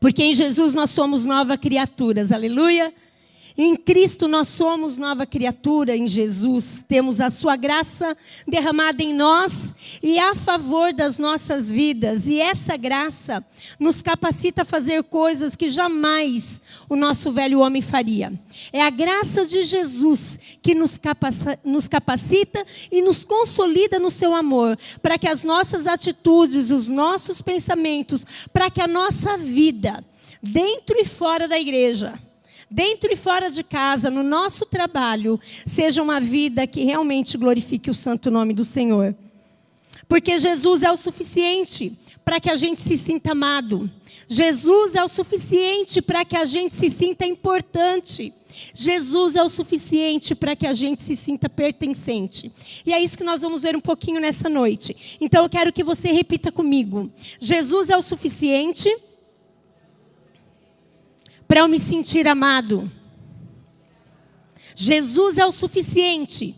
Porque em Jesus nós somos nova criaturas, aleluia. Em Cristo nós somos nova criatura, em Jesus temos a sua graça derramada em nós e a favor das nossas vidas. E essa graça nos capacita a fazer coisas que jamais o nosso velho homem faria. É a graça de Jesus que nos capacita, nos capacita e nos consolida no seu amor, para que as nossas atitudes, os nossos pensamentos, para que a nossa vida, dentro e fora da igreja, dentro e fora de casa, no nosso trabalho, seja uma vida que realmente glorifique o santo nome do Senhor. Porque Jesus é o suficiente para que a gente se sinta amado. Jesus é o suficiente para que a gente se sinta importante. Jesus é o suficiente para que a gente se sinta pertencente. E é isso que nós vamos ver um pouquinho nessa noite. Então eu quero que você repita comigo: Jesus é o suficiente para eu me sentir amado. Jesus é o suficiente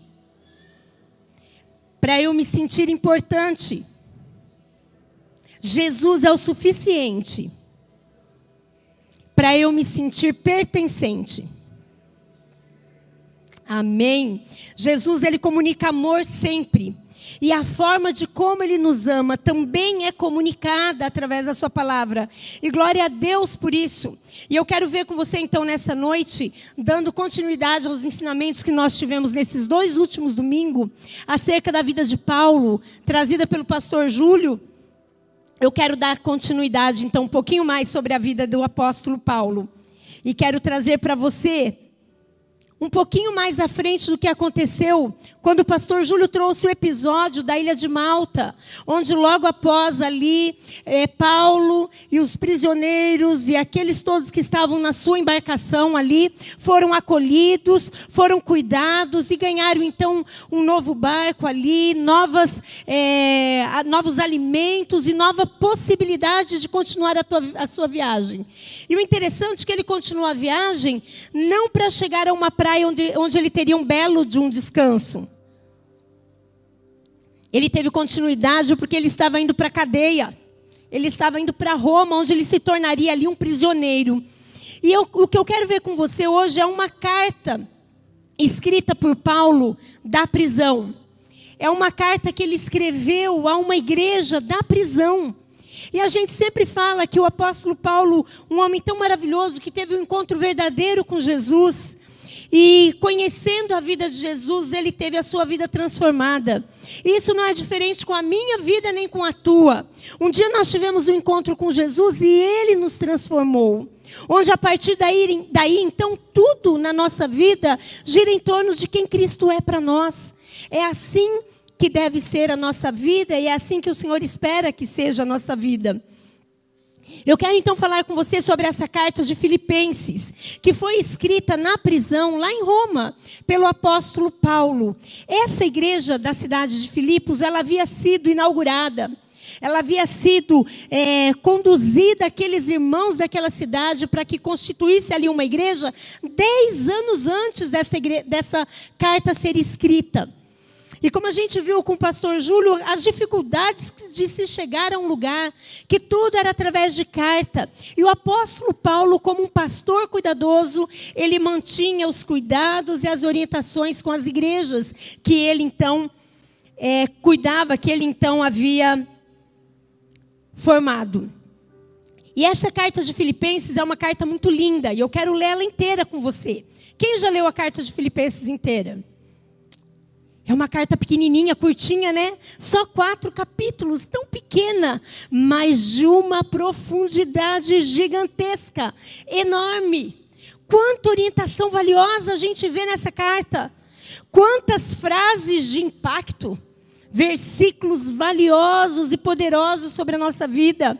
para eu me sentir importante. Jesus é o suficiente para eu me sentir pertencente. Amém. Jesus ele comunica amor sempre. E a forma de como ele nos ama também é comunicada através da sua palavra. E glória a Deus por isso. E eu quero ver com você então nessa noite, dando continuidade aos ensinamentos que nós tivemos nesses dois últimos domingos, acerca da vida de Paulo, trazida pelo pastor Júlio. Eu quero dar continuidade então um pouquinho mais sobre a vida do apóstolo Paulo. E quero trazer para você um pouquinho mais à frente do que aconteceu quando o pastor Júlio trouxe o episódio da ilha de Malta, onde logo após ali, é, Paulo e os prisioneiros e aqueles todos que estavam na sua embarcação ali, foram acolhidos, foram cuidados e ganharam então um novo barco ali, novas, é, novos alimentos e nova possibilidade de continuar a, tua, a sua viagem. E o interessante é que ele continua a viagem não para chegar a uma praia onde, onde ele teria um belo de um descanso. Ele teve continuidade porque ele estava indo para a cadeia. Ele estava indo para Roma, onde ele se tornaria ali um prisioneiro. E eu, o que eu quero ver com você hoje é uma carta escrita por Paulo da prisão. É uma carta que ele escreveu a uma igreja da prisão. E a gente sempre fala que o apóstolo Paulo, um homem tão maravilhoso, que teve um encontro verdadeiro com Jesus, e conhecendo a vida de Jesus, ele teve a sua vida transformada. Isso não é diferente com a minha vida nem com a tua. Um dia nós tivemos um encontro com Jesus e ele nos transformou. Onde a partir daí, daí então, tudo na nossa vida gira em torno de quem Cristo é para nós. É assim que deve ser a nossa vida e é assim que o Senhor espera que seja a nossa vida. Eu quero então falar com você sobre essa carta de Filipenses, que foi escrita na prisão, lá em Roma, pelo apóstolo Paulo. Essa igreja da cidade de Filipos, ela havia sido inaugurada. Ela havia sido é, conduzida aqueles irmãos daquela cidade para que constituísse ali uma igreja dez anos antes dessa, dessa carta ser escrita. E como a gente viu com o pastor Júlio, as dificuldades de se chegar a um lugar, que tudo era através de carta. E o apóstolo Paulo, como um pastor cuidadoso, ele mantinha os cuidados e as orientações com as igrejas que ele então é, cuidava, que ele então havia formado. E essa carta de Filipenses é uma carta muito linda, e eu quero ler ela inteira com você. Quem já leu a carta de Filipenses inteira? É uma carta pequenininha, curtinha, né? Só quatro capítulos, tão pequena, mas de uma profundidade gigantesca, enorme. Quanta orientação valiosa a gente vê nessa carta. Quantas frases de impacto, versículos valiosos e poderosos sobre a nossa vida.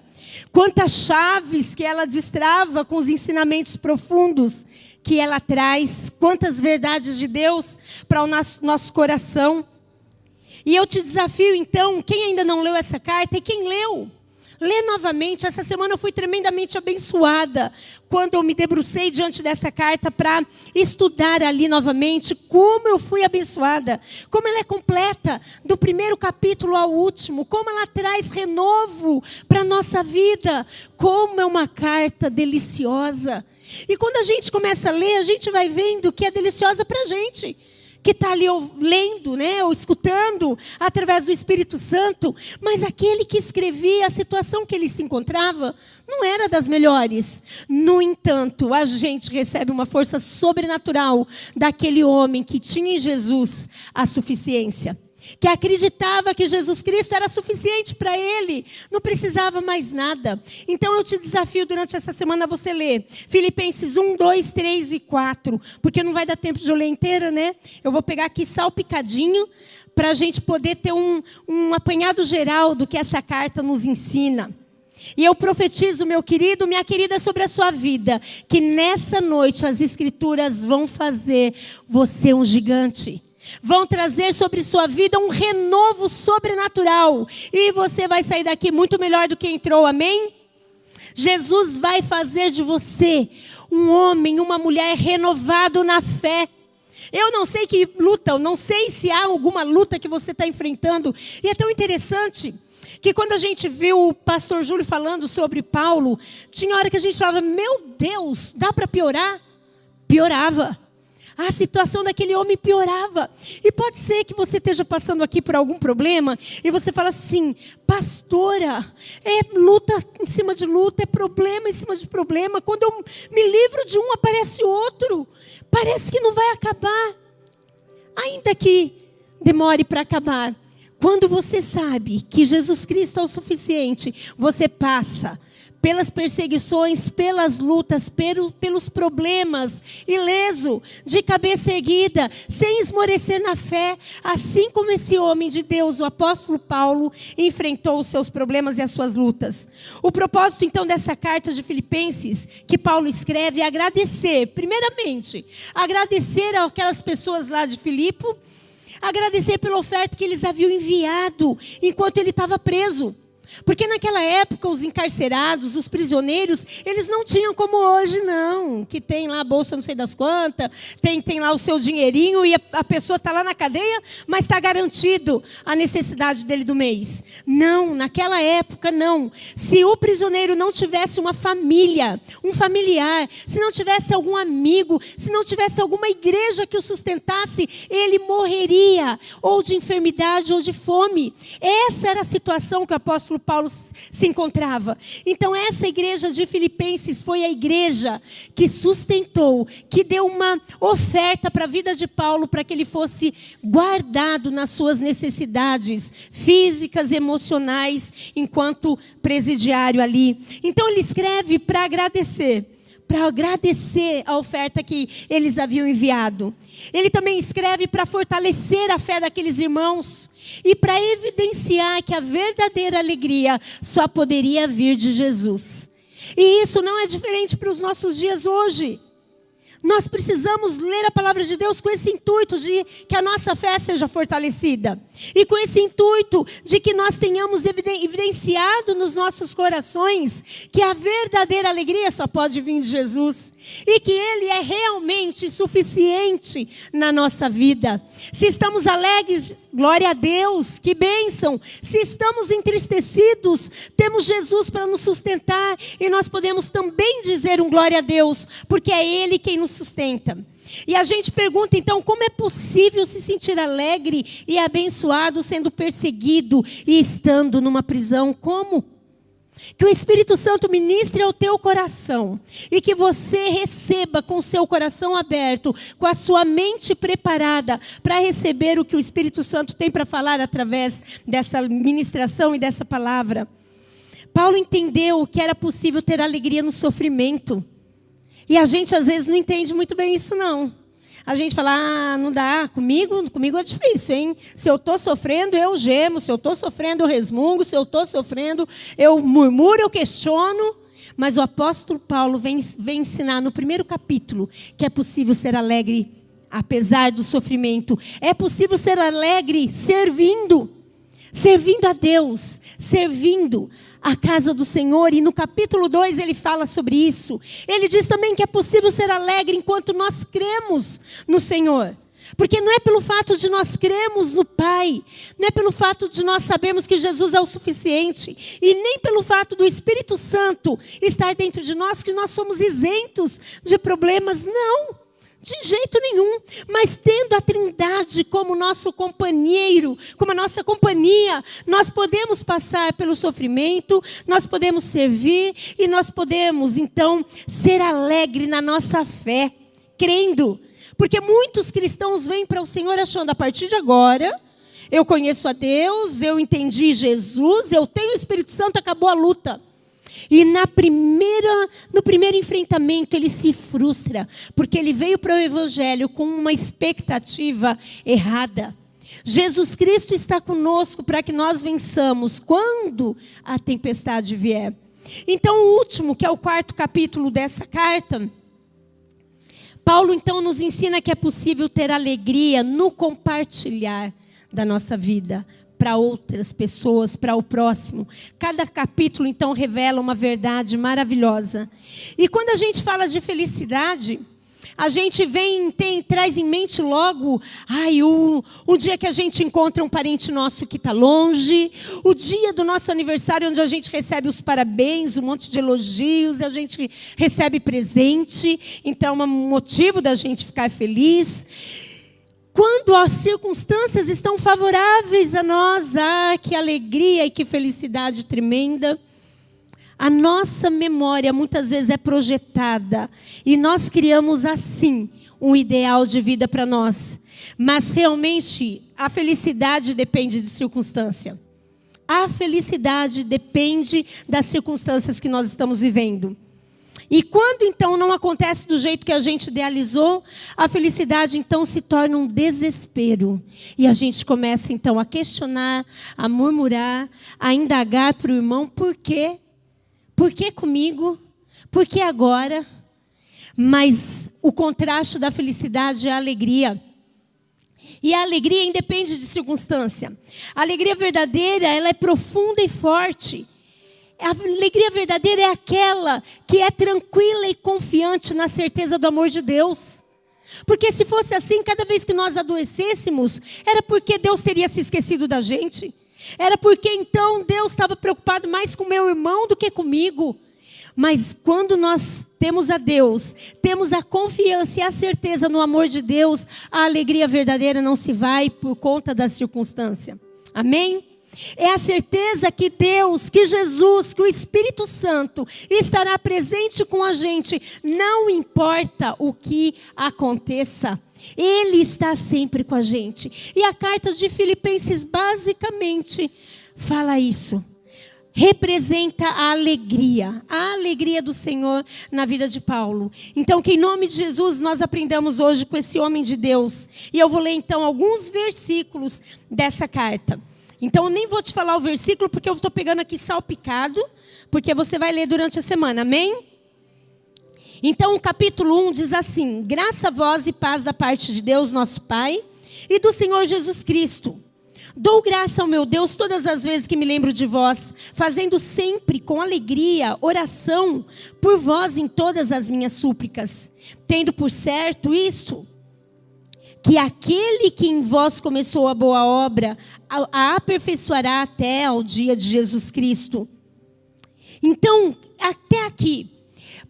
Quantas chaves que ela destrava com os ensinamentos profundos que ela traz, quantas verdades de Deus para o nosso, nosso coração. E eu te desafio então, quem ainda não leu essa carta e quem leu, ler novamente. Essa semana eu fui tremendamente abençoada quando eu me debrucei diante dessa carta para estudar ali novamente como eu fui abençoada, como ela é completa, do primeiro capítulo ao último, como ela traz renovo para nossa vida, como é uma carta deliciosa. E quando a gente começa a ler, a gente vai vendo que é deliciosa para a gente que está ali lendo, né, ou escutando através do Espírito Santo, mas aquele que escrevia a situação que ele se encontrava não era das melhores. No entanto, a gente recebe uma força sobrenatural daquele homem que tinha em Jesus a suficiência que acreditava que Jesus Cristo era suficiente para ele, não precisava mais nada. Então eu te desafio durante essa semana você ler Filipenses 1, 2, 3 e 4, porque não vai dar tempo de eu ler inteira, né? Eu vou pegar aqui salpicadinho para a gente poder ter um, um apanhado geral do que essa carta nos ensina. E eu profetizo, meu querido, minha querida, sobre a sua vida, que nessa noite as Escrituras vão fazer você um gigante vão trazer sobre sua vida um renovo sobrenatural. E você vai sair daqui muito melhor do que entrou, amém? Jesus vai fazer de você um homem, uma mulher renovado na fé. Eu não sei que luta, eu não sei se há alguma luta que você está enfrentando. E é tão interessante que quando a gente viu o pastor Júlio falando sobre Paulo, tinha hora que a gente falava: Meu Deus, dá para piorar? Piorava a situação daquele homem piorava. E pode ser que você esteja passando aqui por algum problema e você fala assim, pastora, é luta em cima de luta, é problema em cima de problema. Quando eu me livro de um, aparece outro. Parece que não vai acabar. Ainda que demore para acabar. Quando você sabe que Jesus Cristo é o suficiente, você passa pelas perseguições, pelas lutas, pelos problemas, ileso, de cabeça erguida, sem esmorecer na fé, assim como esse homem de Deus, o apóstolo Paulo, enfrentou os seus problemas e as suas lutas. O propósito então dessa carta de Filipenses que Paulo escreve é agradecer, primeiramente, agradecer aquelas pessoas lá de Filipe, agradecer pela oferta que eles haviam enviado enquanto ele estava preso. Porque naquela época os encarcerados, os prisioneiros, eles não tinham como hoje não, que tem lá a bolsa não sei das quantas, tem, tem lá o seu dinheirinho e a, a pessoa está lá na cadeia, mas está garantido a necessidade dele do mês. Não, naquela época não. Se o prisioneiro não tivesse uma família, um familiar, se não tivesse algum amigo, se não tivesse alguma igreja que o sustentasse, ele morreria ou de enfermidade ou de fome. Essa era a situação que o apóstolo Paulo se encontrava. Então, essa igreja de Filipenses foi a igreja que sustentou, que deu uma oferta para a vida de Paulo para que ele fosse guardado nas suas necessidades físicas e emocionais enquanto presidiário ali. Então, ele escreve para agradecer para agradecer a oferta que eles haviam enviado. Ele também escreve para fortalecer a fé daqueles irmãos e para evidenciar que a verdadeira alegria só poderia vir de Jesus. E isso não é diferente para os nossos dias hoje. Nós precisamos ler a palavra de Deus com esse intuito de que a nossa fé seja fortalecida. E com esse intuito de que nós tenhamos evidenciado nos nossos corações que a verdadeira alegria só pode vir de Jesus e que Ele é realmente suficiente na nossa vida. Se estamos alegres, glória a Deus, que bênção. Se estamos entristecidos, temos Jesus para nos sustentar e nós podemos também dizer um glória a Deus, porque é Ele quem nos sustenta. E a gente pergunta então como é possível se sentir alegre e abençoado sendo perseguido e estando numa prisão? Como? Que o Espírito Santo ministre ao teu coração e que você receba com seu coração aberto, com a sua mente preparada para receber o que o Espírito Santo tem para falar através dessa ministração e dessa palavra. Paulo entendeu que era possível ter alegria no sofrimento. E a gente às vezes não entende muito bem isso não. A gente fala, ah, não dá, comigo, comigo é difícil, hein? Se eu estou sofrendo, eu gemo, se eu estou sofrendo, eu resmungo, se eu estou sofrendo, eu murmuro, eu questiono. Mas o apóstolo Paulo vem, vem ensinar no primeiro capítulo que é possível ser alegre apesar do sofrimento. É possível ser alegre servindo. servindo a Deus, servindo a casa do Senhor. E no capítulo 2 ele fala sobre isso. Ele diz também que é possível ser alegre enquanto nós cremos no Senhor. Porque não é pelo fato de nós cremos no Pai, não é pelo fato de nós sabermos que Jesus é o suficiente, e nem pelo fato do Espírito Santo estar dentro de nós que nós somos isentos de problemas, não. De jeito nenhum, mas tendo a Trindade como nosso companheiro, como a nossa companhia, nós podemos passar pelo sofrimento, nós podemos servir e nós podemos então ser alegre na nossa fé, crendo porque muitos cristãos vêm para o Senhor achando a partir de agora, eu conheço a Deus, eu entendi Jesus, eu tenho o Espírito Santo, acabou a luta. E na primeira, no primeiro enfrentamento ele se frustra, porque ele veio para o evangelho com uma expectativa errada. Jesus Cristo está conosco para que nós vençamos quando a tempestade vier. Então, o último, que é o quarto capítulo dessa carta, Paulo então nos ensina que é possível ter alegria no compartilhar da nossa vida para outras pessoas, para o próximo. Cada capítulo então revela uma verdade maravilhosa. E quando a gente fala de felicidade, a gente vem, tem, traz em mente logo, ai, o, o dia que a gente encontra um parente nosso que está longe, o dia do nosso aniversário, onde a gente recebe os parabéns, um monte de elogios, a gente recebe presente, então é um motivo da gente ficar feliz. Quando as circunstâncias estão favoráveis a nós, ah, que alegria e que felicidade tremenda. A nossa memória muitas vezes é projetada e nós criamos assim um ideal de vida para nós. Mas realmente a felicidade depende de circunstância. A felicidade depende das circunstâncias que nós estamos vivendo. E quando então não acontece do jeito que a gente idealizou, a felicidade então se torna um desespero. E a gente começa então a questionar, a murmurar, a indagar para o irmão por quê por que comigo? Por que agora? Mas o contraste da felicidade é a alegria. E a alegria independe de circunstância. A alegria verdadeira, ela é profunda e forte. A alegria verdadeira é aquela que é tranquila e confiante na certeza do amor de Deus. Porque se fosse assim, cada vez que nós adoecêssemos, era porque Deus teria se esquecido da gente. Era porque então Deus estava preocupado mais com meu irmão do que comigo. Mas quando nós temos a Deus, temos a confiança e a certeza no amor de Deus, a alegria verdadeira não se vai por conta da circunstância. Amém? É a certeza que Deus, que Jesus, que o Espírito Santo estará presente com a gente, não importa o que aconteça. Ele está sempre com a gente. E a carta de Filipenses basicamente fala isso. Representa a alegria, a alegria do Senhor na vida de Paulo. Então, que em nome de Jesus nós aprendamos hoje com esse homem de Deus. E eu vou ler então alguns versículos dessa carta. Então, eu nem vou te falar o versículo, porque eu estou pegando aqui salpicado, porque você vai ler durante a semana, amém? Então, o capítulo 1 diz assim: Graça vós e paz da parte de Deus, nosso Pai, e do Senhor Jesus Cristo. Dou graça ao meu Deus todas as vezes que me lembro de vós, fazendo sempre com alegria oração por vós em todas as minhas súplicas, tendo por certo isso, que aquele que em vós começou a boa obra a aperfeiçoará até ao dia de Jesus Cristo. Então, até aqui,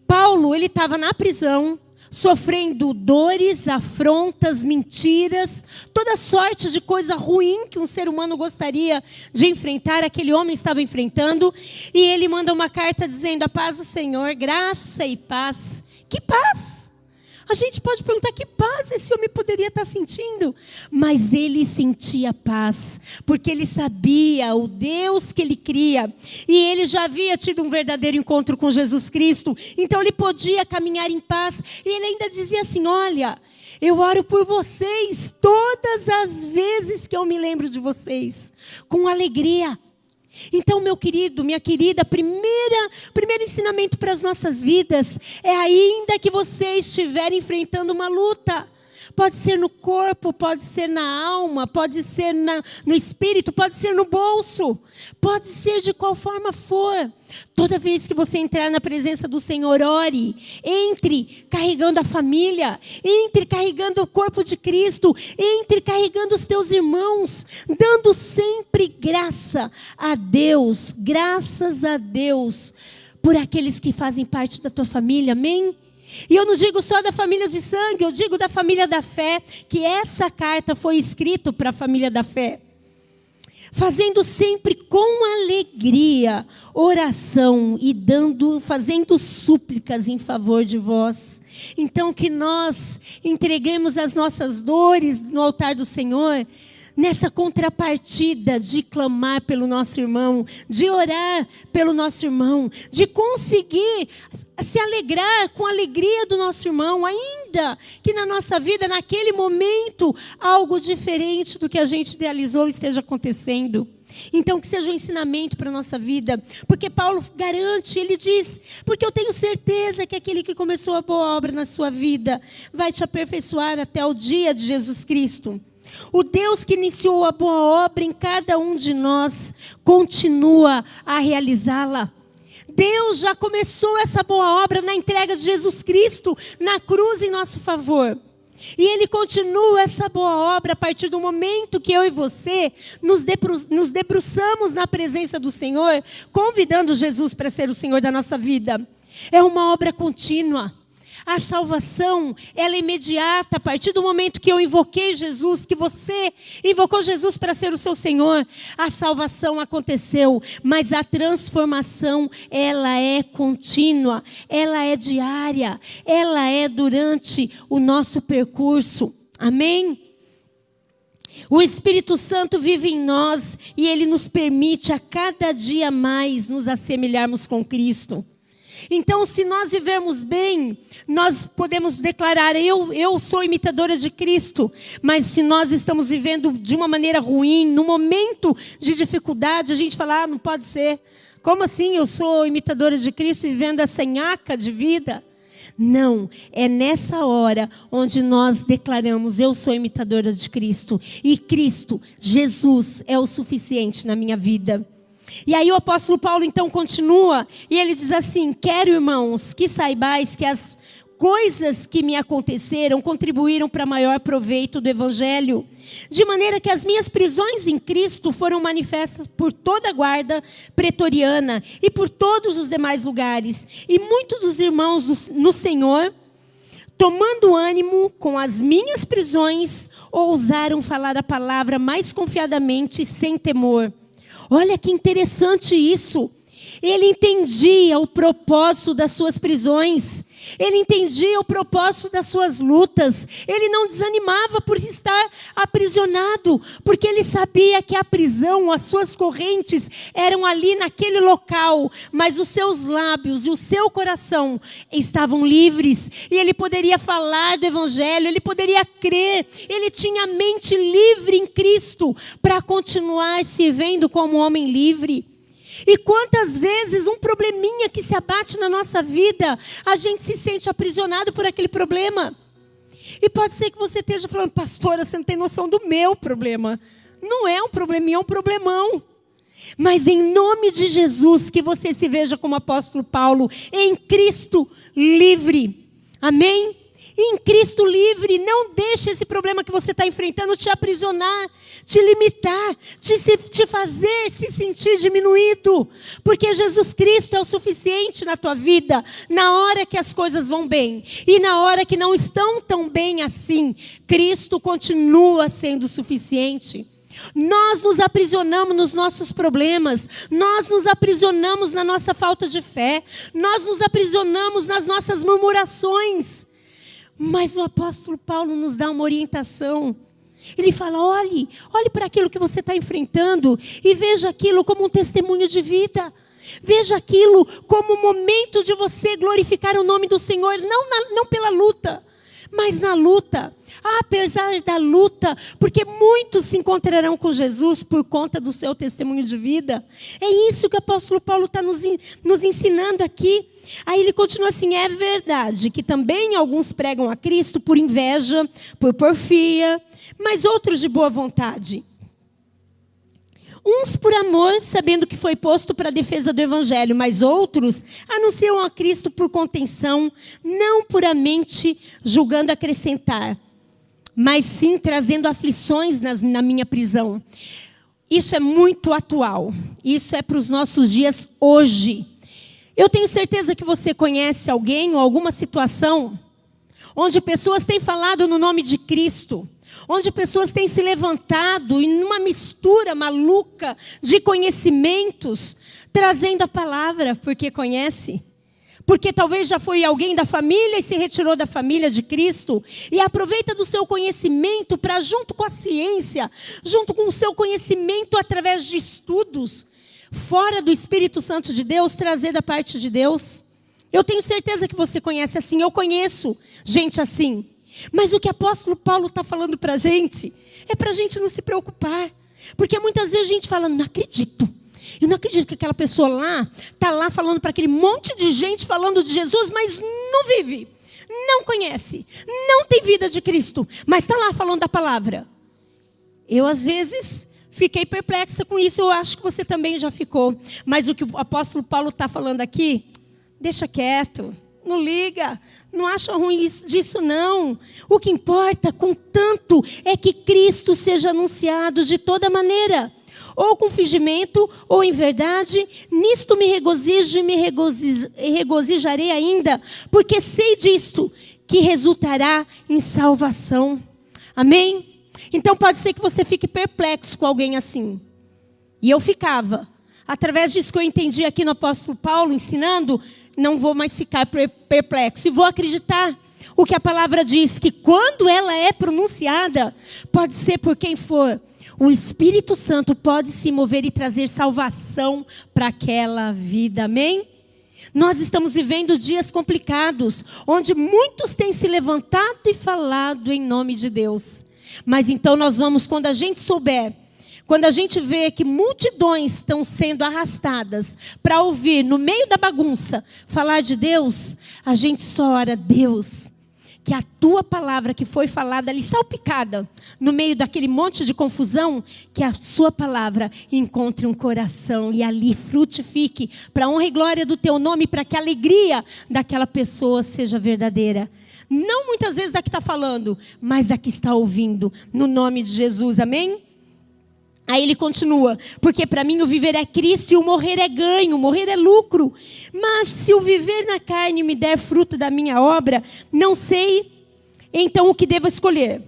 Paulo, ele estava na prisão, sofrendo dores, afrontas, mentiras, toda sorte de coisa ruim que um ser humano gostaria de enfrentar, aquele homem estava enfrentando, e ele manda uma carta dizendo: A paz do Senhor, graça e paz. Que paz! A gente pode perguntar que paz esse homem poderia estar sentindo, mas ele sentia paz, porque ele sabia o Deus que ele cria, e ele já havia tido um verdadeiro encontro com Jesus Cristo, então ele podia caminhar em paz, e ele ainda dizia assim: Olha, eu oro por vocês todas as vezes que eu me lembro de vocês, com alegria. Então, meu querido, minha querida, primeira, primeiro ensinamento para as nossas vidas é ainda que você estiver enfrentando uma luta, Pode ser no corpo, pode ser na alma, pode ser na, no espírito, pode ser no bolso, pode ser de qual forma for. Toda vez que você entrar na presença do Senhor, ore. Entre carregando a família, entre carregando o corpo de Cristo, entre carregando os teus irmãos, dando sempre graça a Deus, graças a Deus por aqueles que fazem parte da tua família, amém? E eu não digo só da família de sangue, eu digo da família da fé, que essa carta foi escrita para a família da fé. Fazendo sempre com alegria oração e dando, fazendo súplicas em favor de vós. Então que nós entreguemos as nossas dores no altar do Senhor nessa contrapartida de clamar pelo nosso irmão, de orar pelo nosso irmão, de conseguir se alegrar com a alegria do nosso irmão, ainda que na nossa vida, naquele momento, algo diferente do que a gente idealizou esteja acontecendo. Então, que seja um ensinamento para a nossa vida, porque Paulo garante, ele diz, porque eu tenho certeza que aquele que começou a boa obra na sua vida vai te aperfeiçoar até o dia de Jesus Cristo. O Deus que iniciou a boa obra em cada um de nós continua a realizá-la. Deus já começou essa boa obra na entrega de Jesus Cristo na cruz em nosso favor. E Ele continua essa boa obra a partir do momento que eu e você nos, debruçamos na presença do Senhor, convidando Jesus para ser o Senhor da nossa vida. É uma obra contínua. A salvação, ela é imediata a partir do momento que eu invoquei Jesus, que você invocou Jesus para ser o seu Senhor. A salvação aconteceu, mas a transformação, ela é contínua, ela é diária, ela é durante o nosso percurso. Amém? O Espírito Santo vive em nós e ele nos permite a cada dia mais nos assemelharmos com Cristo. Então, se nós vivermos bem, nós podemos declarar: eu, eu sou imitadora de Cristo. Mas se nós estamos vivendo de uma maneira ruim, no momento de dificuldade, a gente fala: ah, não pode ser. Como assim eu sou imitadora de Cristo vivendo essa nhaca de vida? Não, é nessa hora onde nós declaramos: Eu sou imitadora de Cristo. E Cristo, Jesus, é o suficiente na minha vida. E aí o apóstolo Paulo então continua e ele diz assim: Quero, irmãos, que saibais que as coisas que me aconteceram contribuíram para maior proveito do evangelho, de maneira que as minhas prisões em Cristo foram manifestas por toda a guarda pretoriana e por todos os demais lugares, e muitos dos irmãos no Senhor tomando ânimo com as minhas prisões, ousaram falar a palavra mais confiadamente, sem temor. Olha que interessante isso. Ele entendia o propósito das suas prisões. Ele entendia o propósito das suas lutas. Ele não desanimava por estar aprisionado, porque ele sabia que a prisão, as suas correntes eram ali naquele local, mas os seus lábios e o seu coração estavam livres. E ele poderia falar do evangelho, ele poderia crer. Ele tinha a mente livre em Cristo para continuar se vendo como homem livre. E quantas vezes um probleminha que se abate na nossa vida, a gente se sente aprisionado por aquele problema. E pode ser que você esteja falando, pastora, você não tem noção do meu problema. Não é um probleminha, é um problemão. Mas em nome de Jesus, que você se veja como apóstolo Paulo, em Cristo livre. Amém? Em Cristo livre. Não deixe esse problema que você está enfrentando te aprisionar, te limitar, te, te fazer se sentir diminuído. Porque Jesus Cristo é o suficiente na tua vida, na hora que as coisas vão bem. E na hora que não estão tão bem assim, Cristo continua sendo suficiente. Nós nos aprisionamos nos nossos problemas, nós nos aprisionamos na nossa falta de fé, nós nos aprisionamos nas nossas murmurações. Mas o apóstolo Paulo nos dá uma orientação. Ele fala: olhe, olhe para aquilo que você está enfrentando e veja aquilo como um testemunho de vida. Veja aquilo como um momento de você glorificar o nome do Senhor, não, na, não pela luta, Mas na luta, apesar da luta, porque muitos se encontrarão com Jesus por conta do seu testemunho de vida. É isso que o apóstolo Paulo está nos, nos ensinando aqui. Aí ele continua assim: é verdade que também alguns pregam a Cristo por inveja, por porfia, mas outros de boa vontade. Uns por amor, sabendo que foi posto para a defesa do evangelho, mas outros anunciam a Cristo por contenção, não puramente julgando acrescentar, mas sim trazendo aflições nas, na minha prisão. Isso é muito atual. Isso é para os nossos dias hoje. Eu tenho certeza que você conhece alguém ou alguma situação onde pessoas têm falado no nome de Cristo, onde pessoas têm se levantado em uma mistura maluca de conhecimentos, trazendo a palavra porque conhece. Porque talvez já foi alguém da família e se retirou da família de Cristo e aproveita do seu conhecimento para, junto com a ciência, junto com o seu conhecimento através de estudos, fora do Espírito Santo de Deus, trazer da parte de Deus. Eu tenho certeza que você conhece assim, eu conheço gente assim. Mas o que o apóstolo Paulo está falando para a gente é para a gente não se preocupar. Porque muitas vezes a gente fala, não acredito. Eu não acredito que aquela pessoa lá está lá falando para aquele monte de gente falando de Jesus, mas não vive, não conhece, não tem vida de Cristo, mas está lá falando da palavra. Eu, às vezes, fiquei perplexa com isso, eu acho que você também já ficou. Mas o que o apóstolo Paulo está falando aqui, deixa quieto, não liga, não acha ruim disso, não. O que importa, contanto, é que Cristo seja anunciado de toda maneira. Ou com fingimento, ou em verdade, nisto me regozijo e me regozijarei ainda, porque sei disto, que resultará em salvação. Amém? Então pode ser que você fique perplexo com alguém assim. E eu ficava. Através disso que eu entendi aqui no apóstolo Paulo ensinando, não vou mais ficar perplexo e vou acreditar. O que a palavra diz que quando ela é pronunciada, pode ser por quem for, o Espírito Santo pode se mover e trazer salvação para aquela vida. Amém? Nós estamos vivendo dias complicados, onde muitos têm se levantado e falado em nome de Deus. Mas então nós vamos, quando a gente souber quando a gente vê que multidões estão sendo arrastadas para ouvir no meio da bagunça falar de Deus, a gente só ora, Deus, que a tua palavra que foi falada ali salpicada no meio daquele monte de confusão, que a sua palavra encontre um coração e ali frutifique para honra e glória do teu nome, para que a alegria daquela pessoa seja verdadeira. Não muitas vezes da que está falando, mas da que está ouvindo, no nome de Jesus, amém? Aí ele continua: porque para mim o viver é Cristo e o morrer é ganho, o morrer é lucro. Mas se o viver na carne me der fruto da minha obra, não sei então o que devo escolher.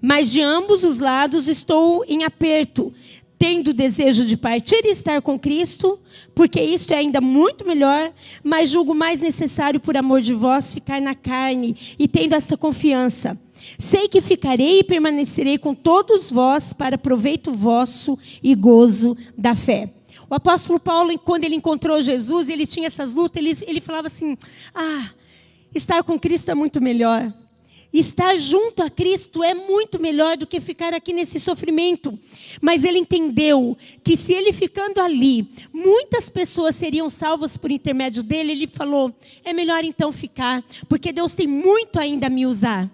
Mas de ambos os lados estou em aperto, tendo desejo de partir e estar com Cristo, porque isto é ainda muito melhor, mas julgo mais necessário por amor de vós ficar na carne e tendo esta confiança Sei que ficarei e permanecerei com todos vós para proveito vosso e gozo da fé. O apóstolo Paulo, quando ele encontrou Jesus, ele tinha essas lutas, ele, ele falava assim: Ah, estar com Cristo é muito melhor. Estar junto a Cristo é muito melhor do que ficar aqui nesse sofrimento. Mas ele entendeu que se ele ficando ali, muitas pessoas seriam salvas por intermédio dele. Ele falou: é melhor então ficar, porque Deus tem muito ainda a me usar.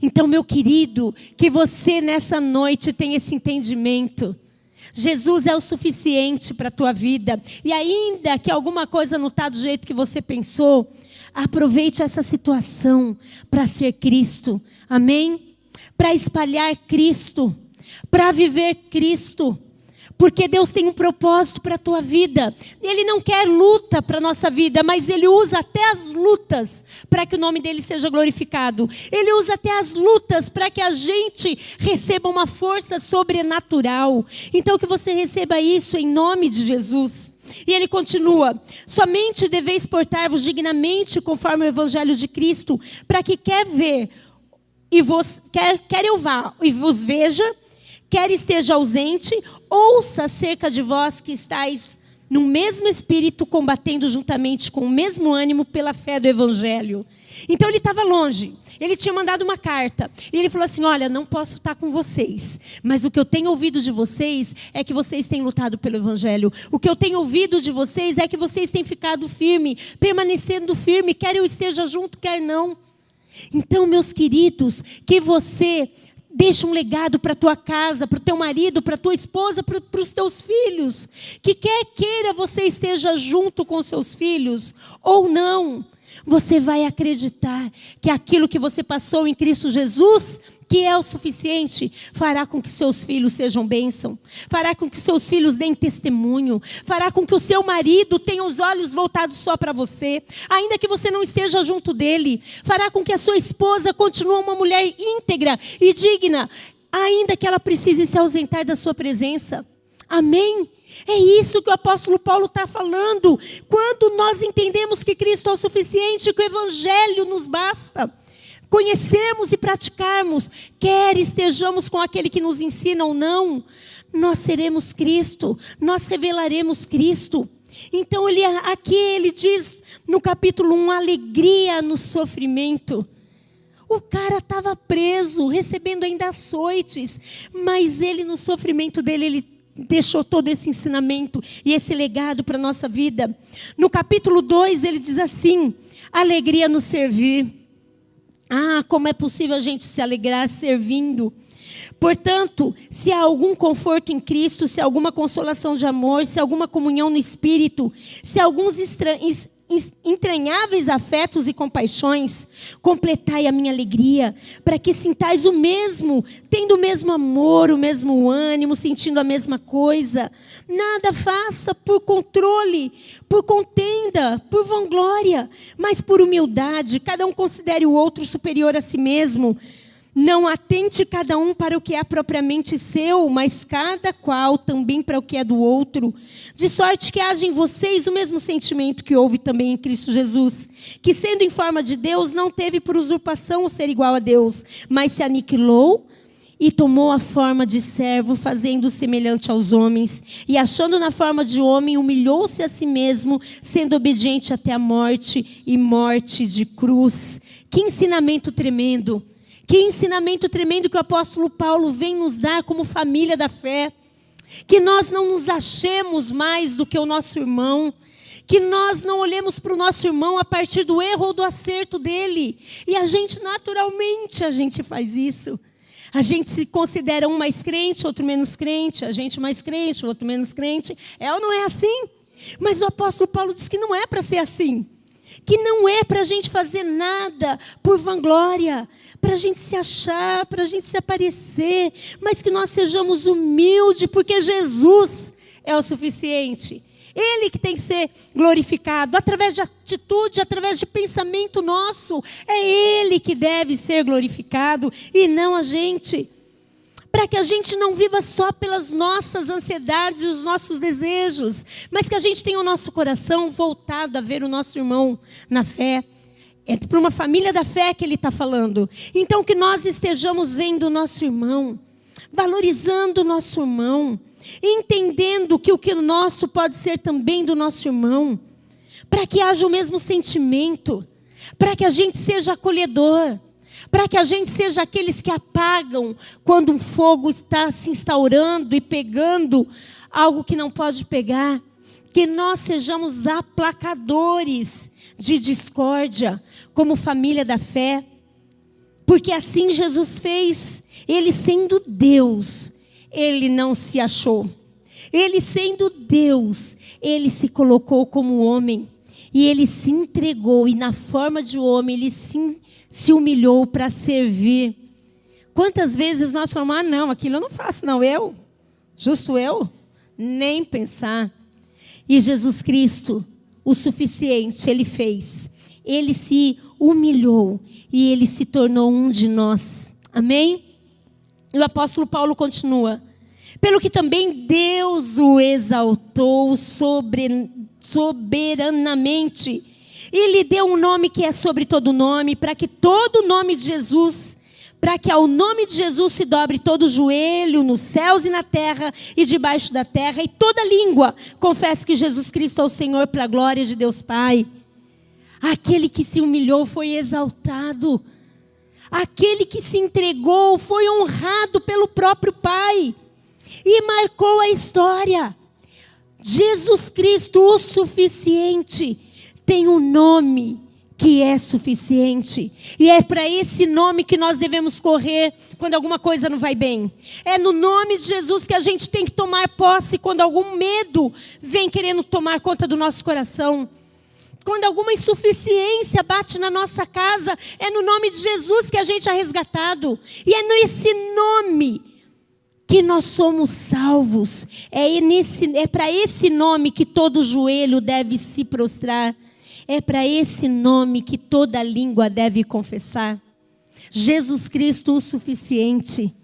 Então, meu querido, que você nessa noite tenha esse entendimento. Jesus é o suficiente para a tua vida. E ainda que alguma coisa não está do jeito que você pensou, aproveite essa situação para ser Cristo. Amém? Para espalhar Cristo, para viver Cristo. Porque Deus tem um propósito para a tua vida. Ele não quer luta para a nossa vida, mas Ele usa até as lutas para que o nome dele seja glorificado. Ele usa até as lutas para que a gente receba uma força sobrenatural. Então, que você receba isso em nome de Jesus. E ele continua: somente deveis portar-vos dignamente conforme o evangelho de Cristo, para que quer ver e vos quer, quer eu vá e vos veja quer esteja ausente, ouça acerca de vós que estáis no mesmo espírito, combatendo juntamente com o mesmo ânimo pela fé do Evangelho. Então ele estava longe. Ele tinha mandado uma carta. E ele falou assim: Olha, não posso estar com vocês. Mas o que eu tenho ouvido de vocês é que vocês têm lutado pelo Evangelho. O que eu tenho ouvido de vocês é que vocês têm ficado firme, permanecendo firme, quer eu esteja junto, quer não. Então, meus queridos, que você deixe um legado para tua casa, para o teu marido, para tua esposa, para os teus filhos. Que quer queira você esteja junto com seus filhos ou não, você vai acreditar que aquilo que você passou em Cristo Jesus, que é o suficiente, fará com que seus filhos sejam bênção, fará com que seus filhos deem testemunho, fará com que o seu marido tenha os olhos voltados só para você, ainda que você não esteja junto dele, fará com que a sua esposa continue uma mulher íntegra e digna, ainda que ela precise se ausentar da sua presença. Amém? É isso que o apóstolo Paulo está falando. Quando nós entendemos que Cristo é o suficiente, que o Evangelho nos basta, conhecermos e praticarmos, quer estejamos com aquele que nos ensina ou não, nós seremos Cristo, nós revelaremos Cristo. Então ele, aqui ele diz no capítulo 1, alegria no sofrimento. O cara estava preso, recebendo ainda açoites, mas ele no sofrimento dele, ele deixou todo esse ensinamento e esse legado para a nossa vida. No capítulo 2, ele diz assim: alegria no servir. Ah, como é possível a gente se alegrar servindo? Portanto, se há algum conforto em Cristo, se há alguma consolação de amor, se há alguma comunhão no Espírito, se há alguns entranháveis afetos e compaixões, completai a minha alegria, para que sintais o mesmo, tendo o mesmo amor, o mesmo ânimo, sentindo a mesma coisa. Nada faça por controle, por contenda, por vanglória, mas por humildade. Cada um considere o outro superior a si mesmo. Não atente cada um para o que é propriamente seu, mas cada qual também para o que é do outro. De sorte que haja em vocês o mesmo sentimento que houve também em Cristo Jesus, que sendo em forma de Deus, não teve por usurpação o ser igual a Deus, mas se aniquilou e tomou a forma de servo, fazendo semelhante aos homens, e achando na forma de homem, humilhou-se a si mesmo, sendo obediente até a morte e morte de cruz. Que ensinamento tremendo! Que ensinamento tremendo que o apóstolo Paulo vem nos dar como família da fé. Que nós não nos achemos mais do que o nosso irmão. Que nós não olhemos para o nosso irmão a partir do erro ou do acerto dele. E a gente, naturalmente, a gente faz isso. A gente se considera um mais crente, outro menos crente. A gente mais crente, outro menos crente. É ou não é assim? Mas o apóstolo Paulo diz que não é para ser assim. Que não é para a gente fazer nada por vanglória, para a gente se achar, para a gente se aparecer, mas que nós sejamos humildes, porque Jesus é o suficiente. Ele que tem que ser glorificado, através de atitude, através de pensamento nosso. É Ele que deve ser glorificado e não a gente. Para que a gente não viva só pelas nossas ansiedades e os nossos desejos, mas que a gente tenha o nosso coração voltado a ver o nosso irmão na fé, é para uma família da fé que ele está falando. Então, que nós estejamos vendo o nosso irmão, valorizando o nosso irmão, entendendo que o que é nosso pode ser também do nosso irmão, para que haja o mesmo sentimento, para que a gente seja acolhedor, para que a gente seja aqueles que apagam quando um fogo está se instaurando e pegando algo que não pode pegar. Que nós sejamos aplacadores de discórdia, como família da fé, porque assim Jesus fez, ele sendo Deus, ele não se achou. Ele sendo Deus, ele se colocou como homem. E ele se entregou e na forma de homem ele se, se humilhou para servir. Quantas vezes nós falamos: "Ah, não, aquilo eu não faço não, eu, justo eu, nem pensar". E Jesus Cristo, o suficiente, ele fez. Ele se humilhou e ele se tornou um de nós. Amém? E o apóstolo Paulo continua: pelo que também Deus o exaltou soberanamente, e lhe deu um nome que é sobre todo nome, para que todo nome de Jesus para que ao nome de Jesus se dobre todo joelho nos céus e na terra e debaixo da terra, e toda língua confesse que Jesus Cristo é o Senhor para a glória de Deus Pai. Aquele que se humilhou foi exaltado. Aquele que se entregou foi honrado pelo próprio Pai e marcou a história. Jesus Cristo, o suficiente, tem um nome que é suficiente. E é para esse nome que nós devemos correr quando alguma coisa não vai bem. É no nome de Jesus que a gente tem que tomar posse quando algum medo vem querendo tomar conta do nosso coração. Quando alguma insuficiência bate na nossa casa, é no nome de Jesus que a gente é resgatado. E é nesse nome que nós somos salvos. É, é para esse nome que todo joelho deve se prostrar. É para esse nome que toda língua deve confessar. Jesus Cristo o suficiente.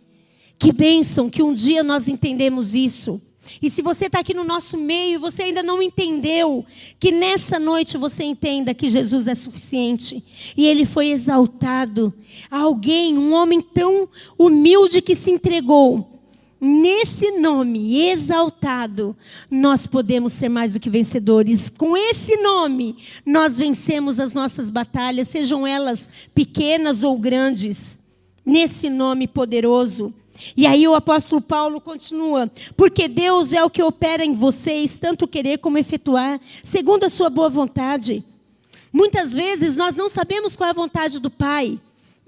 Que bênção que um dia nós entendemos isso. E se você está aqui no nosso meio e você ainda não entendeu, que nessa noite você entenda que Jesus é suficiente. E ele foi exaltado. Alguém, um homem tão humilde que se entregou. Nesse nome exaltado, nós podemos ser mais do que vencedores. Com esse nome, nós vencemos as nossas batalhas, sejam elas pequenas ou grandes. Nesse nome poderoso. E aí o apóstolo Paulo continua: porque Deus é o que opera em vocês, tanto querer como efetuar, segundo a sua boa vontade. Muitas vezes nós não sabemos qual é a vontade do Pai.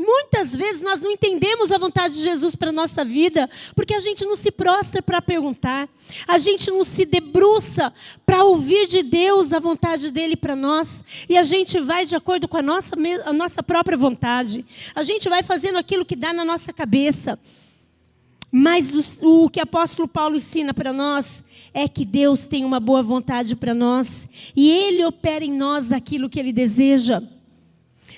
Muitas vezes nós não entendemos a vontade de Jesus para a nossa vida, porque a gente não se prostra para perguntar, a gente não se debruça para ouvir de Deus a vontade dele para nós, e a gente vai de acordo com a nossa, a nossa própria vontade, a gente vai fazendo aquilo que dá na nossa cabeça. Mas o, o que o apóstolo Paulo ensina para nós é que Deus tem uma boa vontade para nós e Ele opera em nós aquilo que Ele deseja.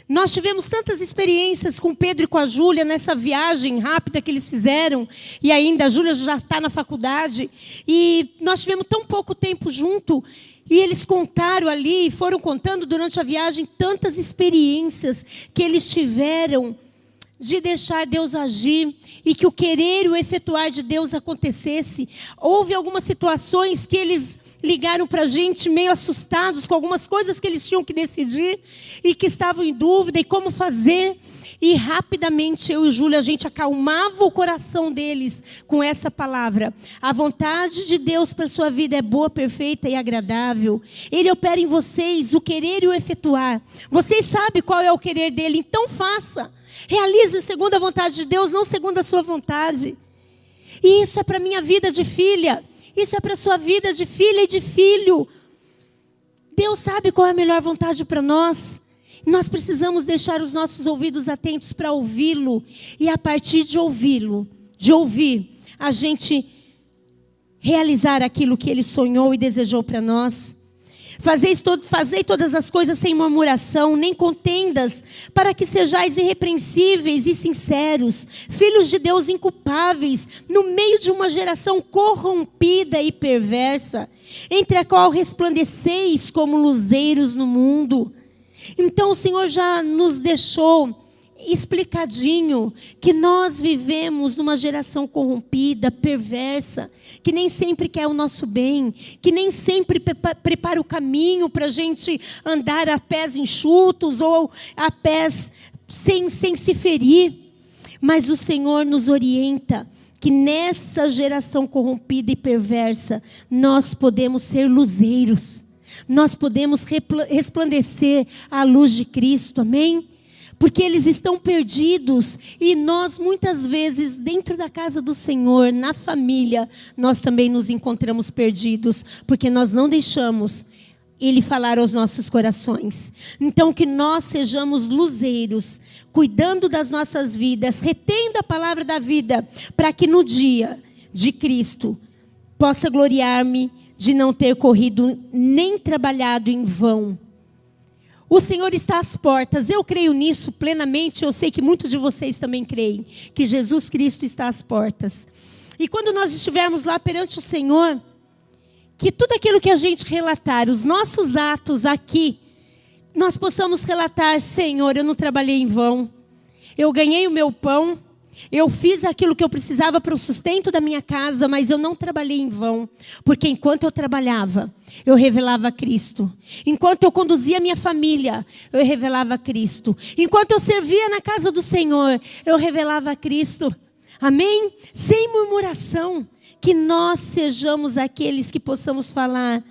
Nós tivemos tantas experiências com Pedro e com a Júlia nessa viagem rápida que eles fizeram, e ainda a Júlia já está na faculdade, e nós tivemos tão pouco tempo junto, e eles contaram ali, foram contando durante a viagem tantas experiências que eles tiveram de deixar Deus agir e que o querer e o efetuar de Deus acontecesse. Houve algumas situações que eles ligaram para a gente meio assustados com algumas coisas que eles tinham que decidir e que estavam em dúvida e como fazer. E rapidamente eu e Júlia, a gente acalmava o coração deles com essa palavra. A vontade de Deus para sua vida é boa, perfeita e agradável. Ele opera em vocês o querer e o efetuar. Vocês sabem qual é o querer dele, então faça. Realize segundo a vontade de Deus, não segundo a sua vontade. E isso é para minha vida de filha. Isso é para sua vida de filha e de filho. Deus sabe qual é a melhor vontade para nós. Nós precisamos deixar os nossos ouvidos atentos para ouvi-lo. E a partir de ouvi-lo, de ouvir, a gente realizar aquilo que ele sonhou e desejou para nós. Fazeis, to fazei todas as coisas sem murmuração, nem contendas, para que sejais irrepreensíveis e sinceros, filhos de Deus inculpáveis, no meio de uma geração corrompida e perversa, entre a qual resplandeceis como luzeiros no mundo. Então o Senhor já nos deixou explicadinho que nós vivemos numa geração corrompida, perversa, que nem sempre quer o nosso bem, que nem sempre prepara o caminho para a gente andar a pés enxutos ou a pés sem, sem se ferir. Mas o Senhor nos orienta que nessa geração corrompida e perversa nós podemos ser luzeiros, nós podemos resplandecer a luz de Cristo, amém? porque eles estão perdidos e nós muitas vezes dentro da casa do Senhor, na família, nós também nos encontramos perdidos, porque nós não deixamos ele falar aos nossos corações. Então que nós sejamos luzeiros, cuidando das nossas vidas, retendo a palavra da vida, para que no dia de Cristo possa gloriar-me de não ter corrido nem trabalhado em vão o Senhor está às portas. Eu creio nisso plenamente. Eu sei que muitos de vocês também creem que Jesus Cristo está às portas. E quando nós estivermos lá perante o Senhor, que tudo aquilo que a gente relatar, os nossos atos aqui, nós possamos relatar: Senhor, eu não trabalhei em vão. eu ganhei o meu pão, eu fiz aquilo que eu precisava para o sustento da minha casa, mas eu não trabalhei em vão, porque enquanto eu trabalhava, eu revelava Cristo. Enquanto eu conduzia minha família, eu revelava Cristo. Enquanto eu servia na casa do Senhor, eu revelava Cristo. Amém? Sem murmuração, que nós sejamos aqueles que possamos falar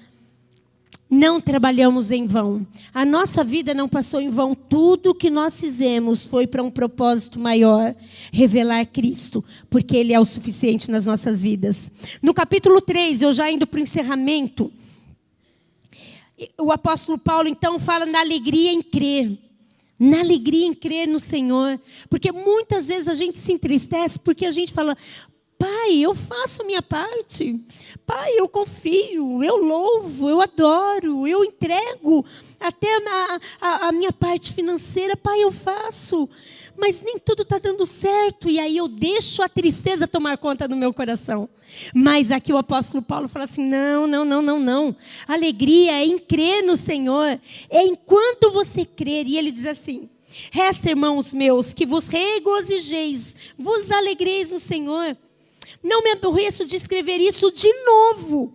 não trabalhamos em vão. A nossa vida não passou em vão. Tudo que nós fizemos foi para um propósito maior revelar Cristo, porque Ele é o suficiente nas nossas vidas. No capítulo 3, eu já indo para o encerramento, o apóstolo Paulo então fala na alegria em crer. Na alegria em crer no Senhor. Porque muitas vezes a gente se entristece porque a gente fala, Pai, eu faço a minha parte. Pai, eu confio, eu louvo, eu adoro, eu entrego até a, a, a minha parte financeira. Pai, eu faço. Mas nem tudo está dando certo. E aí eu deixo a tristeza tomar conta do meu coração. Mas aqui o apóstolo Paulo fala assim: não, não, não, não, não. Alegria é em crer no Senhor. É enquanto você crer. E ele diz assim. Resta, irmãos meus, que vos regozijeis, vos alegreis no Senhor. Não me aborreço de escrever isso de novo.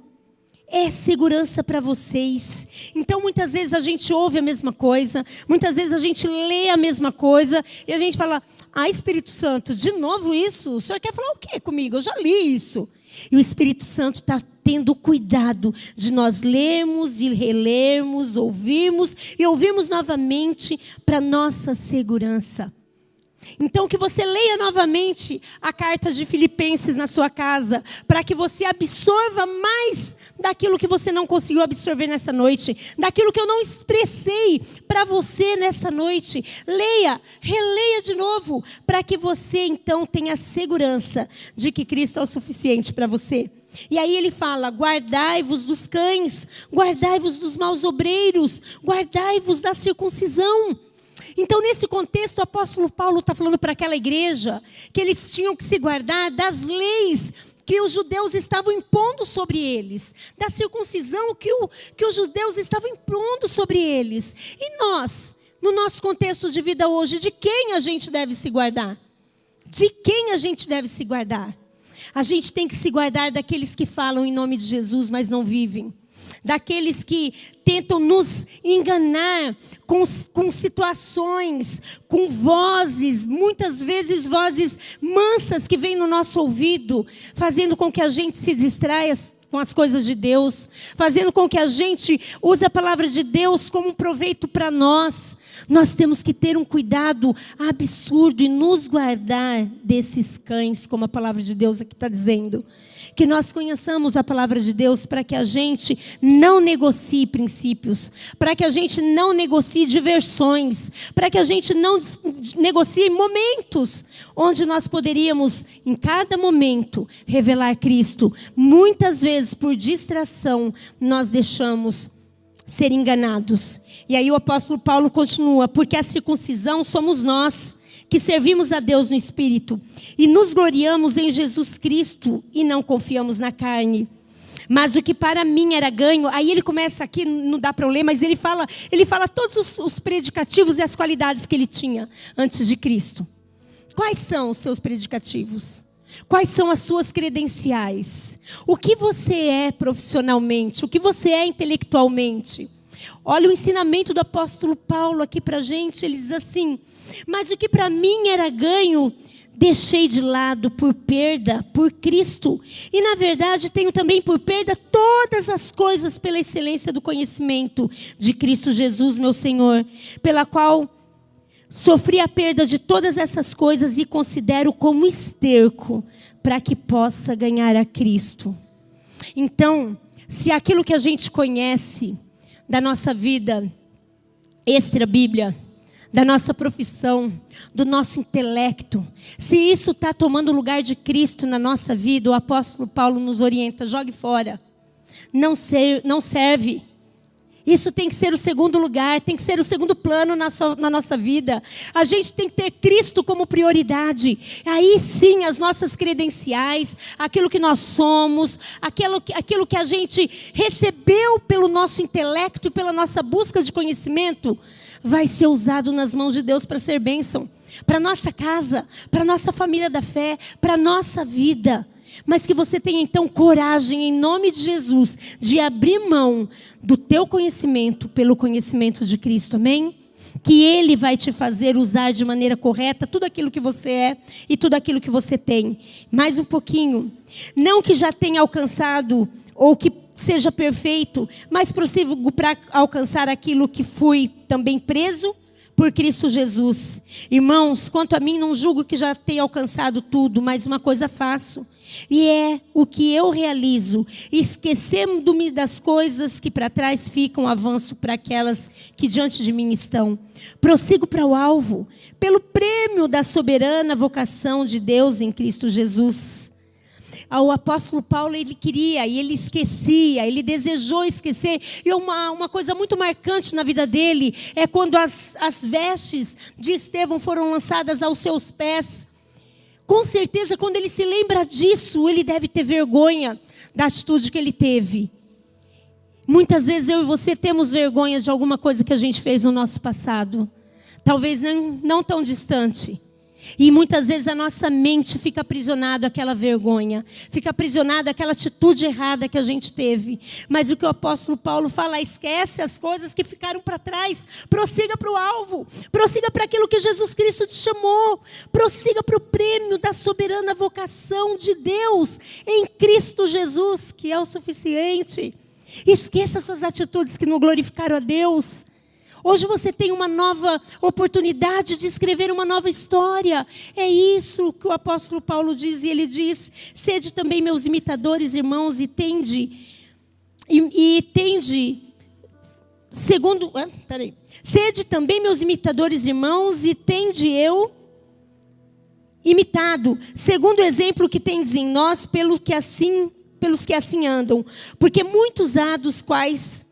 É segurança para vocês. Então, muitas vezes a gente ouve a mesma coisa, muitas vezes a gente lê a mesma coisa, e a gente fala: Ah, Espírito Santo, de novo isso? O senhor quer falar o quê comigo? Eu já li isso. E o Espírito Santo está tendo cuidado de nós lermos e relermos, ouvirmos e ouvirmos novamente para nossa segurança. Então, que você leia novamente a carta de Filipenses na sua casa, para que você absorva mais daquilo que você não conseguiu absorver nessa noite, daquilo que eu não expressei para você nessa noite. Leia, releia de novo, para que você então tenha segurança de que Cristo é o suficiente para você. E aí ele fala: guardai-vos dos cães, guardai-vos dos maus obreiros, guardai-vos da circuncisão. Então, nesse contexto, o apóstolo Paulo está falando para aquela igreja que eles tinham que se guardar das leis que os judeus estavam impondo sobre eles, da circuncisão que, o, que os judeus estavam impondo sobre eles. E nós, no nosso contexto de vida hoje, de quem a gente deve se guardar? De quem a gente deve se guardar? A gente tem que se guardar daqueles que falam em nome de Jesus, mas não vivem daqueles que tentam nos enganar com, com situações, com vozes, muitas vezes vozes mansas que vêm no nosso ouvido, fazendo com que a gente se distraia com as coisas de Deus, fazendo com que a gente use a palavra de Deus como um proveito para nós. Nós temos que ter um cuidado absurdo e nos guardar desses cães, como a palavra de Deus aqui está dizendo que nós conheçamos a palavra de Deus para que a gente não negocie princípios, para que a gente não negocie diversões, para que a gente não negocie momentos onde nós poderíamos, em cada momento, revelar Cristo. Muitas vezes, por distração, nós deixamos ser enganados. E aí o apóstolo Paulo continua: porque a circuncisão somos nós que servimos a Deus no Espírito e nos gloriamos em Jesus Cristo e não confiamos na carne. Mas o que para mim era ganho, aí ele começa aqui, não dá para ler, mas ele fala, ele fala todos os, os predicativos e as qualidades que ele tinha antes de Cristo. Quais são os seus predicativos? Quais são as suas credenciais? O que você é profissionalmente? O que você é intelectualmente? Olha o ensinamento do apóstolo Paulo aqui para a gente. Ele diz assim: Mas o que para mim era ganho, deixei de lado por perda por Cristo. E na verdade tenho também por perda todas as coisas pela excelência do conhecimento de Cristo Jesus, meu Senhor, pela qual sofri a perda de todas essas coisas e considero como esterco para que possa ganhar a Cristo. Então, se aquilo que a gente conhece, da nossa vida extra Bíblia, da nossa profissão, do nosso intelecto, se isso está tomando lugar de Cristo na nossa vida, o apóstolo Paulo nos orienta: jogue fora, não, ser, não serve. Isso tem que ser o segundo lugar, tem que ser o segundo plano na, so, na, nossa vida. A gente tem que ter Cristo como prioridade. Aí sim, as nossas credenciais, aquilo que nós somos, aquilo, aquilo que a gente recebeu pelo nosso intelecto pela nossa busca de conhecimento, vai ser usado nas mãos de Deus para ser bênção. Para nossa casa, para nossa família da fé, para nossa vida mas que você tenha então coragem, em nome de Jesus, de abrir mão do teu conhecimento pelo conhecimento de Cristo, amém? Que Ele vai te fazer usar de maneira correta tudo aquilo que você é e tudo aquilo que você tem. Mais um pouquinho. Não que já tenha alcançado ou que seja perfeito, mas prossigo para alcançar aquilo que fui também preso por Cristo Jesus. Irmãos, quanto a mim, não julgo que já tenha alcançado tudo, mas uma coisa faço. E é o que eu realizo, esquecendo-me das coisas que para trás ficam, avanço para aquelas que diante de mim estão. Prossigo para o alvo, pelo prêmio da soberana vocação de Deus em Cristo Jesus o apóstolo Paulo ele queria e ele esquecia, ele desejou esquecer. E uma, uma coisa muito marcante na vida dele é quando as, as vestes de Estevão foram lançadas aos seus pés. Com certeza, quando ele se lembra disso, ele deve ter vergonha da atitude que ele teve. Muitas vezes eu e você temos vergonha de alguma coisa que a gente fez no nosso passado. Talvez não, não tão distante. E muitas vezes a nossa mente fica aprisionada àquela vergonha, fica aprisionada àquela atitude errada que a gente teve. Mas o que o apóstolo Paulo fala, esquece as coisas que ficaram para trás, prossiga para o alvo, prossiga para aquilo que Jesus Cristo te chamou, prossiga para o prêmio da soberana vocação de Deus em Cristo Jesus, que é o suficiente. Esqueça suas atitudes que não glorificaram a Deus. Hoje você tem uma nova oportunidade de escrever uma nova história. É isso que o apóstolo Paulo diz, e ele diz: sede também meus imitadores, irmãos, e tende, e, e tende, segundo. Ah, peraí. Sede também meus imitadores, irmãos, e tende eu imitado, segundo o exemplo que tendes em nós, pelo que assim, pelos que assim andam. Porque muitos há dos quais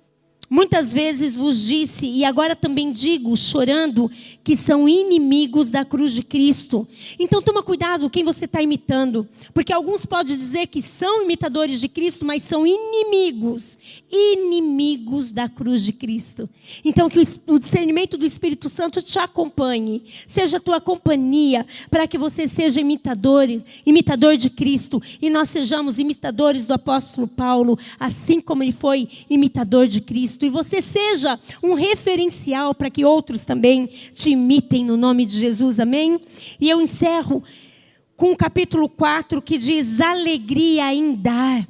Muitas vezes vos disse, e agora também digo, chorando, que são inimigos da cruz de Cristo. Então toma cuidado quem você está imitando, porque alguns podem dizer que são imitadores de Cristo, mas são inimigos, inimigos da cruz de Cristo. Então que o discernimento do Espírito Santo te acompanhe, seja a tua companhia, para que você seja imitador, imitador de Cristo, e nós sejamos imitadores do apóstolo Paulo, assim como ele foi imitador de Cristo. Cristo e você seja um referencial para que outros também te imitem no nome de Jesus, amém? E eu encerro com o capítulo 4 que diz alegria em dar.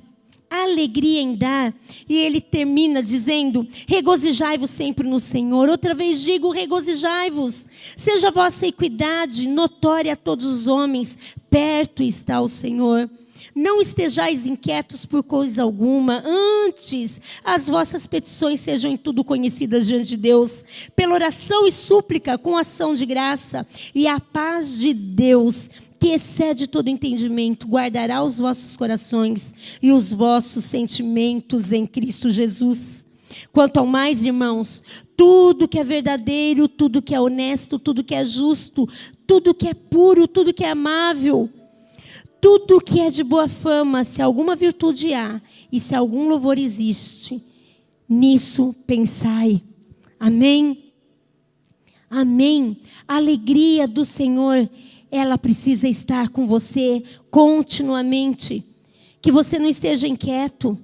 Alegria em dar. E ele termina dizendo: regozijai-vos sempre no Senhor. Outra vez digo: regozijai-vos. Seja vossa equidade notória a todos os homens. Perto está o Senhor. Não estejais inquietos por coisa alguma, antes as vossas petições sejam em tudo conhecidas diante de Deus, pela oração e súplica, com ação de graça, e a paz de Deus, que excede todo entendimento, guardará os vossos corações e os vossos sentimentos em Cristo Jesus. Quanto ao mais, irmãos, tudo que é verdadeiro, tudo que é honesto, tudo que é justo, tudo que é puro, tudo que é amável, tudo que é de boa fama, se alguma virtude há e se algum louvor existe, nisso pensai. Amém? Amém. A alegria do Senhor, ela precisa estar com você continuamente. Que você não esteja inquieto.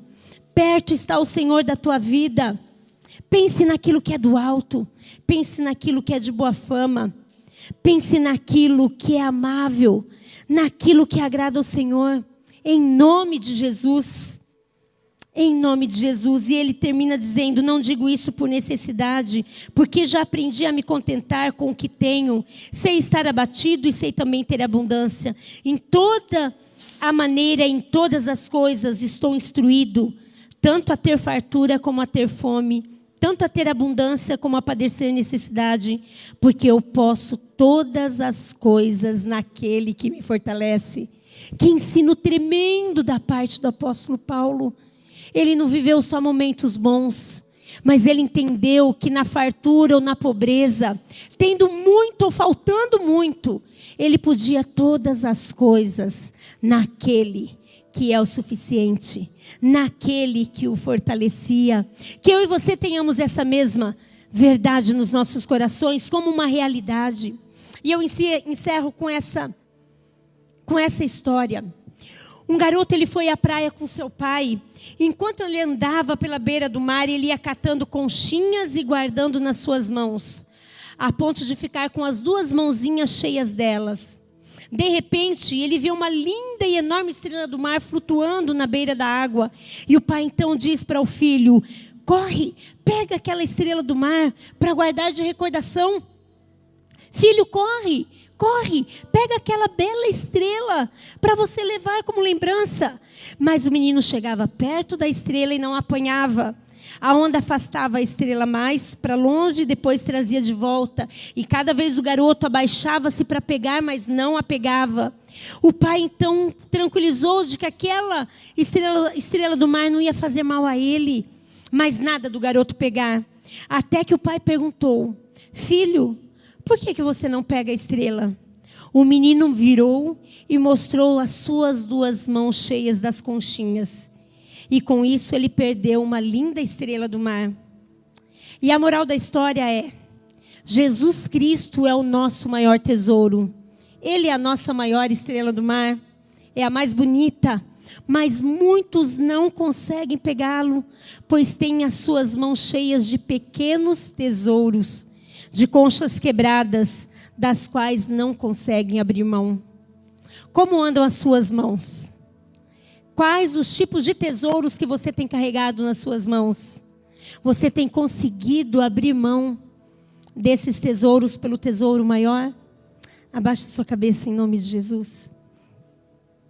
Perto está o Senhor da tua vida. Pense naquilo que é do alto. Pense naquilo que é de boa fama. Pense naquilo que é amável naquilo que agrada ao Senhor, em nome de Jesus. Em nome de Jesus. E ele termina dizendo: Não digo isso por necessidade, porque já aprendi a me contentar com o que tenho. Sei estar abatido e sei também ter abundância. Em toda a maneira, em todas as coisas, estou instruído, tanto a ter fartura como a ter fome tanto a ter abundância como a padecer necessidade, porque eu posso todas as coisas naquele que me fortalece. Que ensino tremendo da parte do apóstolo Paulo. Ele não viveu só momentos bons, Mas ele entendeu que na fartura ou na pobreza, tendo muito ou faltando muito, ele podia todas as coisas naquele que é o suficiente, naquele que o fortalecia. Que eu e você tenhamos essa mesma verdade nos nossos corações como uma realidade. E eu encerro com essa com essa história. Um garoto ele foi à praia com seu pai. Enquanto ele andava pela beira do mar, ele ia catando conchinhas e guardando nas suas mãos, a ponto de ficar com as duas mãozinhas cheias delas. De repente, ele viu uma linda e enorme estrela do mar flutuando na beira da água. E o pai então diz para o filho: Corre, pega aquela estrela do mar para guardar de recordação. Filho, corre, corre, pega aquela bela estrela para você levar como lembrança. Mas o menino chegava perto da estrela e não apanhava. A onda afastava a estrela mais para longe e depois trazia de volta. E cada vez o garoto abaixava-se para pegar, mas não a pegava. O pai então tranquilizou de que aquela estrela, estrela do mar não ia fazer mal a ele. Mas nada do garoto pegar. Até que o pai perguntou: Filho, por que, que você não pega a estrela? O menino virou e mostrou as suas duas mãos cheias das conchinhas. E com isso ele perdeu uma linda estrela do mar. E a moral da história é: Jesus Cristo é o nosso maior tesouro. Ele é a nossa maior estrela do mar. É a mais bonita. Mas muitos não conseguem pegá-lo, pois têm as suas mãos cheias de pequenos tesouros, de conchas quebradas, das quais não conseguem abrir mão. Como andam as suas mãos? Quais os tipos de tesouros que você tem carregado nas suas mãos? Você tem conseguido abrir mão desses tesouros pelo tesouro maior? Abaixe sua cabeça em nome de Jesus.